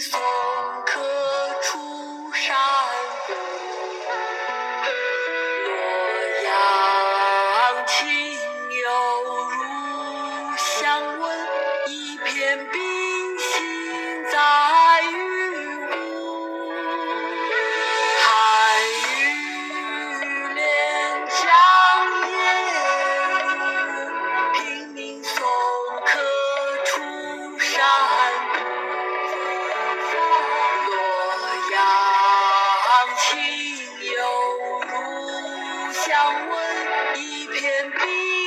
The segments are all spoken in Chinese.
送客出山谷洛阳亲友如相问一片冰心在玉壶寒雨连江夜入平明送客楚山。降温一片冰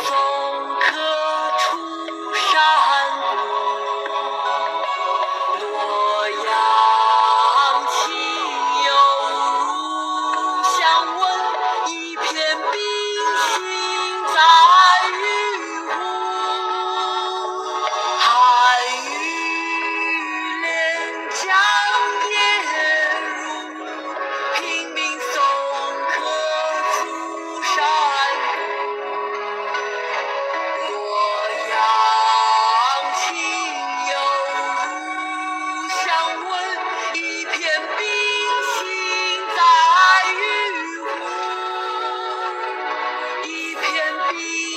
Oh. Bye.